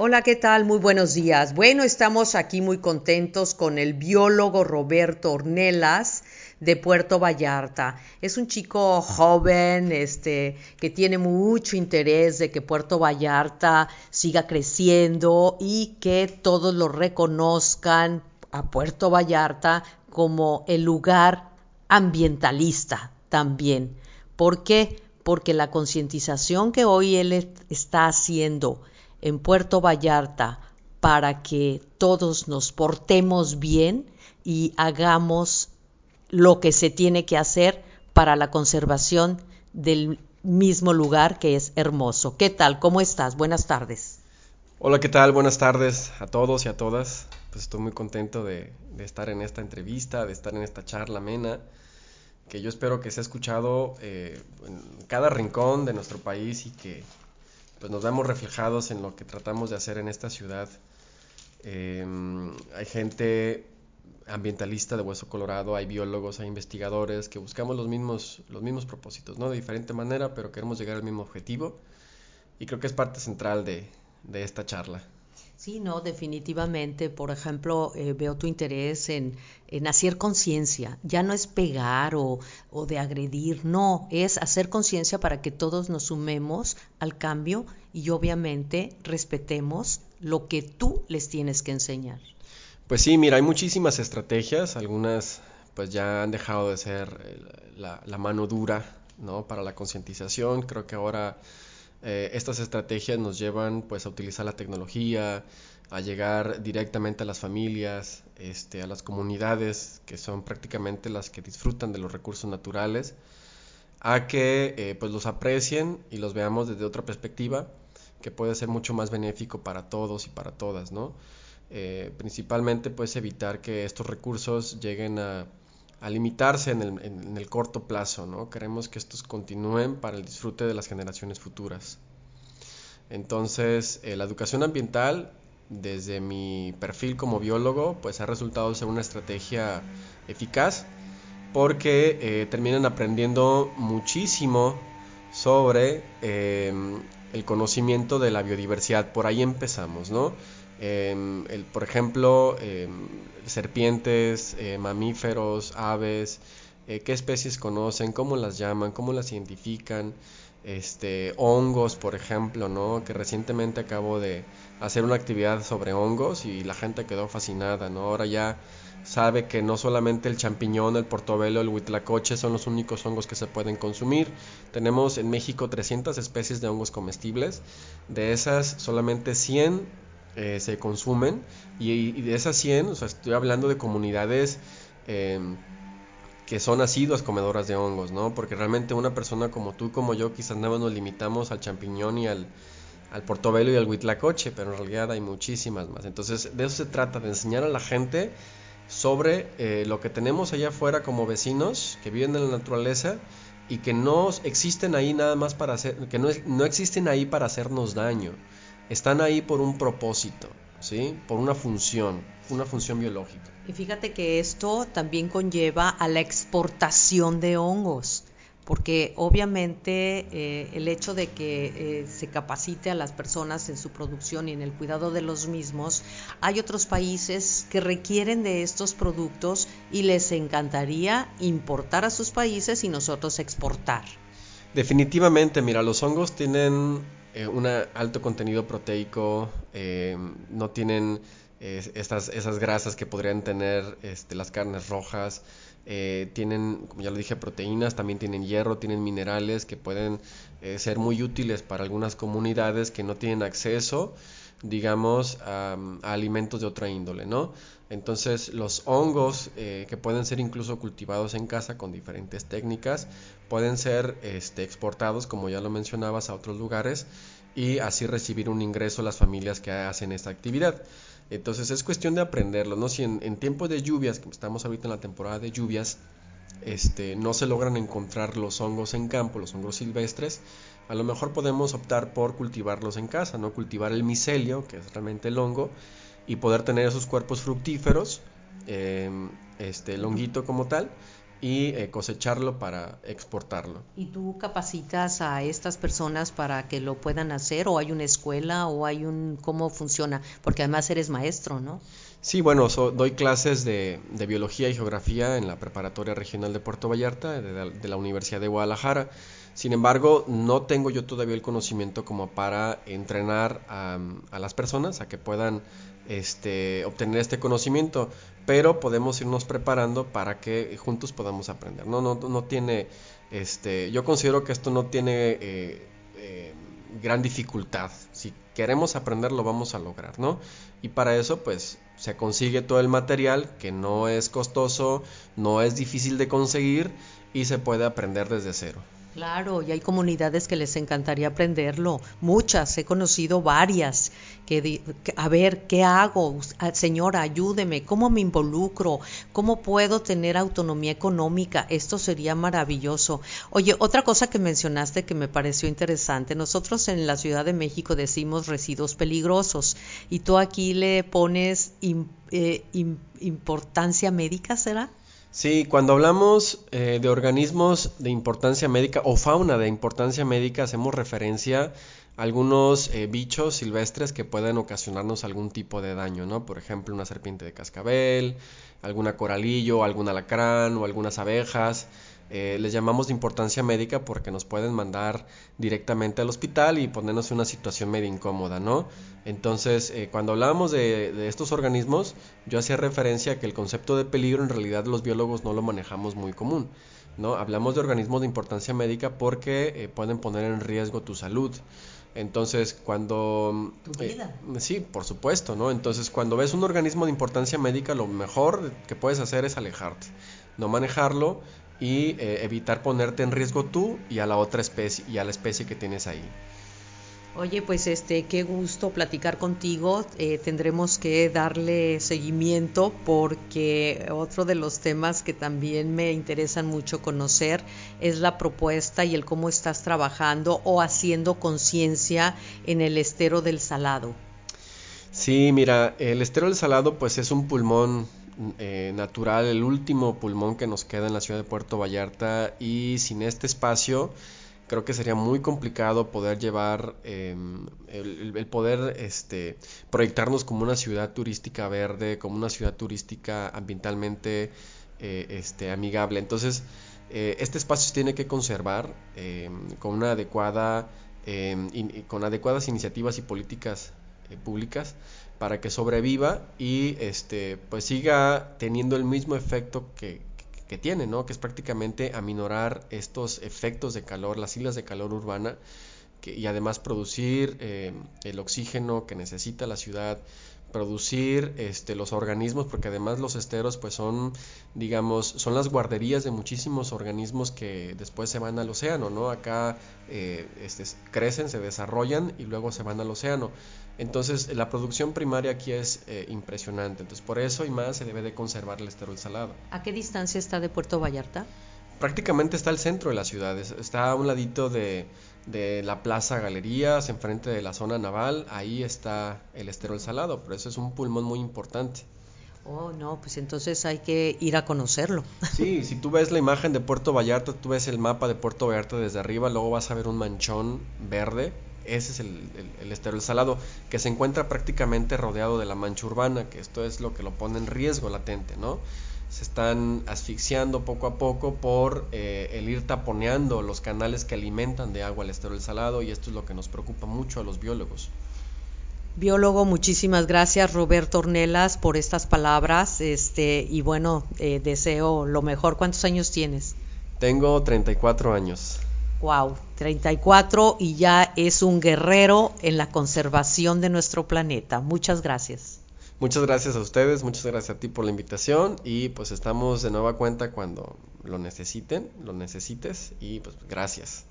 Hola, ¿qué tal? Muy buenos días. Bueno, estamos aquí muy contentos con el biólogo Roberto Ornelas de Puerto Vallarta. Es un chico joven, este, que tiene mucho interés de que Puerto Vallarta siga creciendo y que todos lo reconozcan a Puerto Vallarta como el lugar ambientalista también. ¿Por qué? Porque la concientización que hoy él está haciendo en Puerto Vallarta para que todos nos portemos bien y hagamos lo que se tiene que hacer para la conservación del mismo lugar que es hermoso. ¿Qué tal? ¿Cómo estás? Buenas tardes. Hola, ¿qué tal? Buenas tardes a todos y a todas. Pues estoy muy contento de, estar en esta entrevista, de estar en esta charla amena, que yo espero que sea escuchado eh, en cada rincón de nuestro país y que pues nos vemos reflejados en lo que tratamos de hacer en esta ciudad. Em, hay gente ambientalista de Hueso Colorado, hay biólogos, hay investigadores que buscamos los mismos, los mismos propósitos, ¿no? De diferente manera, pero queremos llegar al mismo objetivo. Y creo que es parte central de, de esta charla. Sí, no, definitivamente. Por ejemplo, eh, veo tu interés en, en hacer conciencia. Ya no es pegar o, o, de agredir, no, es hacer conciencia para que todos nos sumemos al cambio y obviamente respetemos lo que tú les tienes que enseñar. Pues sí, mira, hay muchísimas estrategias, algunas pues ya han dejado de ser eh, la, la mano dura, ¿no? Para la concientización. Creo que ahora eh, estas estrategias nos llevan pues a utilizar la tecnología, a llegar directamente a las familias, este, a las comunidades que son prácticamente las que disfrutan de los recursos naturales, a que eh, pues los aprecien y los veamos desde otra perspectiva que puede ser mucho más benéfico para todos y para todas, ¿no? Eh, principalmente pues evitar que estos recursos lleguen a a limitarse en el, en, el, corto plazo, ¿no? Queremos que estos continúen para el disfrute de las generaciones futuras. Entonces, eh, la educación ambiental, desde mi perfil como biólogo, pues ha resultado ser una estrategia eficaz porque eh, terminan aprendiendo muchísimo sobre eh, el conocimiento de la biodiversidad. Por ahí empezamos, ¿no? Em, el, por ejemplo, em, serpientes, eh, mamíferos, aves, eh, qué especies conocen, cómo las llaman, cómo las identifican, este, hongos, por ejemplo, ¿no? Que recientemente acabo de hacer una actividad sobre hongos y la gente quedó fascinada, ¿no? Ahora ya sabe que no solamente el champiñón, el portobelo, el huitlacoche son los únicos hongos que se pueden consumir. Tenemos en México 300 especies de hongos comestibles. De esas, solamente 100 eh, se consumen y, de esas 100, o sea, estoy hablando de comunidades em, que son asiduas comedoras de hongos, ¿no? Porque realmente una persona como tú, como yo, quizás nada nos limitamos al champiñón y al, al portobelo y al huitlacoche, pero en realidad hay muchísimas más. Entonces, de eso se trata, de enseñar a la gente sobre eh, lo que tenemos allá afuera como vecinos que viven en la naturaleza y que no existen ahí nada más para hacer, que no, no existen ahí para hacernos daño están ahí por un propósito, ¿sí? Por una función, una función biológica. Y fíjate que esto también conlleva a la exportación de hongos, porque obviamente eh, el hecho de que eh, se capacite a las personas en su producción y en el cuidado de los mismos, hay otros países que requieren de estos productos y les encantaría importar a sus países y nosotros exportar. Definitivamente, mira, los hongos tienen eh, un alto contenido proteico, eh, no tienen eh, estas, esas grasas que podrían tener este, las carnes rojas, tienen, como ya lo dije, proteínas, también tienen hierro, tienen minerales que pueden ser muy útiles para algunas comunidades que no tienen acceso digamos, a, alimentos de otra índole, ¿no? Entonces los hongos eh, que pueden ser incluso cultivados en casa con diferentes técnicas pueden ser este, exportados, como ya lo mencionabas, a otros lugares y así recibir un ingreso las familias que hacen esta actividad. Entonces es cuestión de aprenderlo, ¿no? Si en, tiempos de lluvias, que estamos ahorita en la temporada de lluvias, este, no se logran encontrar los hongos en campo, los hongos silvestres, a lo mejor podemos optar por cultivarlos en casa, ¿no? Cultivar el micelio, que es realmente el hongo, y poder tener esos cuerpos fructíferos, em, este, el honguito como tal, y eh, cosecharlo para exportarlo. ¿Y tú capacitas a estas personas para que lo puedan hacer o hay una escuela o hay un cómo funciona? Porque además eres maestro, ¿no? Sí, bueno, doy clases de, de, biología y geografía en la preparatoria regional de Puerto Vallarta de la, Universidad de Guadalajara. Sin embargo, no tengo yo todavía el conocimiento como para entrenar a, a las personas a que puedan este, obtener este conocimiento, pero podemos irnos preparando para que juntos podamos aprender. No, no, no tiene, este, yo considero que esto no tiene eh, eh, gran dificultad. Si queremos aprender, lo vamos a lograr, ¿no? Y para eso, pues, se consigue todo el material que no es costoso, no es difícil de conseguir y se puede aprender desde cero. Claro, y hay comunidades que les encantaría aprenderlo, muchas, he conocido varias, que, a ver, ¿qué hago? Ah, señora, ayúdeme, ¿cómo me involucro? ¿Cómo puedo tener autonomía económica? Esto sería maravilloso. Oye, otra cosa que mencionaste que me pareció interesante, nosotros en la Ciudad de México decimos residuos peligrosos y tú aquí le pones eh, importancia médica, ¿será? Sí, cuando hablamos eh, de organismos de importancia médica o fauna de importancia médica, hacemos referencia a algunos eh, bichos silvestres que pueden ocasionarnos algún tipo de daño, ¿no? Por ejemplo, una serpiente de cascabel, alguna coralillo, algún alacrán o algunas abejas. Eh, les llamamos de importancia médica porque nos pueden mandar directamente al hospital y ponernos en una situación medio incómoda, ¿no? Entonces, eh, cuando hablábamos de, estos organismos, yo hacía referencia a que el concepto de peligro en realidad los biólogos no lo manejamos muy común, ¿no? Hablamos de organismos de importancia médica porque eh, pueden poner en riesgo tu salud. Entonces, cuando... Tu vida. sí, por supuesto, ¿no? Entonces, cuando ves un organismo de importancia médica, lo mejor que puedes hacer es alejarte, no manejarlo y eh, evitar ponerte en riesgo tú y a la otra especie y a la especie que tienes ahí. Oye, pues este, qué gusto platicar contigo. Eh, tendremos que darle seguimiento porque otro de los temas que también me interesan mucho conocer es la propuesta y el cómo estás trabajando o haciendo conciencia en el estero del Salado. Sí, mira, el estero del Salado pues es un pulmón eh, natural, el último pulmón que nos queda en la ciudad de Puerto Vallarta. Y sin este espacio creo que sería muy complicado poder llevar em, el, poder este proyectarnos como una ciudad turística verde como una ciudad turística ambientalmente eh, este amigable. Entonces eh, este espacio se tiene que conservar em, con una adecuada em, con adecuadas iniciativas y políticas públicas para que sobreviva y este pues siga teniendo el mismo efecto que, que, tiene, ¿no? Que es prácticamente aminorar estos efectos de calor, las islas de calor urbana que, y además producir eh, el oxígeno que necesita la ciudad, producir este, los organismos, porque además los esteros pues son, digamos, son las guarderías de muchísimos organismos que después se van al océano, ¿no? Acá eh, este, crecen, se desarrollan y luego se van al océano. Entonces la producción primaria aquí es eh, impresionante, entonces por eso y más se debe de conservar el esterol salado. ¿A qué distancia está de Puerto Vallarta? Prácticamente está al centro de la ciudad, está a un ladito de, de la Plaza Galerías, enfrente de la zona naval, ahí está el esterol salado, pero eso es un pulmón muy importante. Oh, no, pues entonces hay que ir a conocerlo. Sí, si tú ves la imagen de Puerto Vallarta, tú ves el mapa de Puerto Vallarta desde arriba, luego vas a ver un manchón verde ese es el, el, esterol salado, que se encuentra prácticamente rodeado de la mancha urbana, que esto es lo que lo pone en riesgo latente, ¿no? Se están asfixiando poco a poco por eh, el ir taponeando los canales que alimentan de agua el esterol salado y esto es lo que nos preocupa mucho a los biólogos. Biólogo, muchísimas gracias Roberto Ornelas por estas palabras este, y bueno, eh, deseo lo mejor. ¿Cuántos años tienes? Tengo 34 años. Wow, 34 y ya es un guerrero en la conservación de nuestro planeta. Muchas gracias. Muchas gracias a ustedes, muchas gracias a ti por la invitación y pues estamos de nueva cuenta cuando lo necesiten, lo necesites y pues gracias.